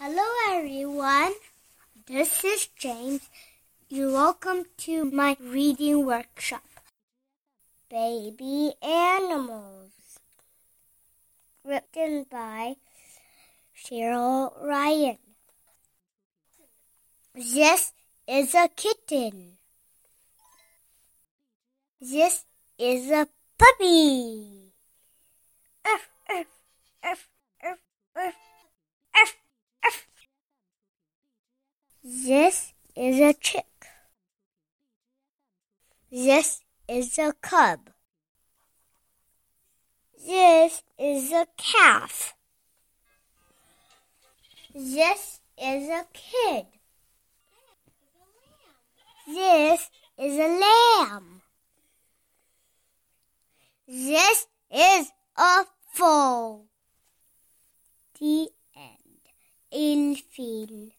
Hello, everyone. This is James. You're welcome to my reading workshop. Baby Animals. Written by Cheryl Ryan. This is a kitten. This is a puppy. This is a chick. This is a cub. This is a calf. This is a kid. This is a lamb. This is a foal. The end. Fil.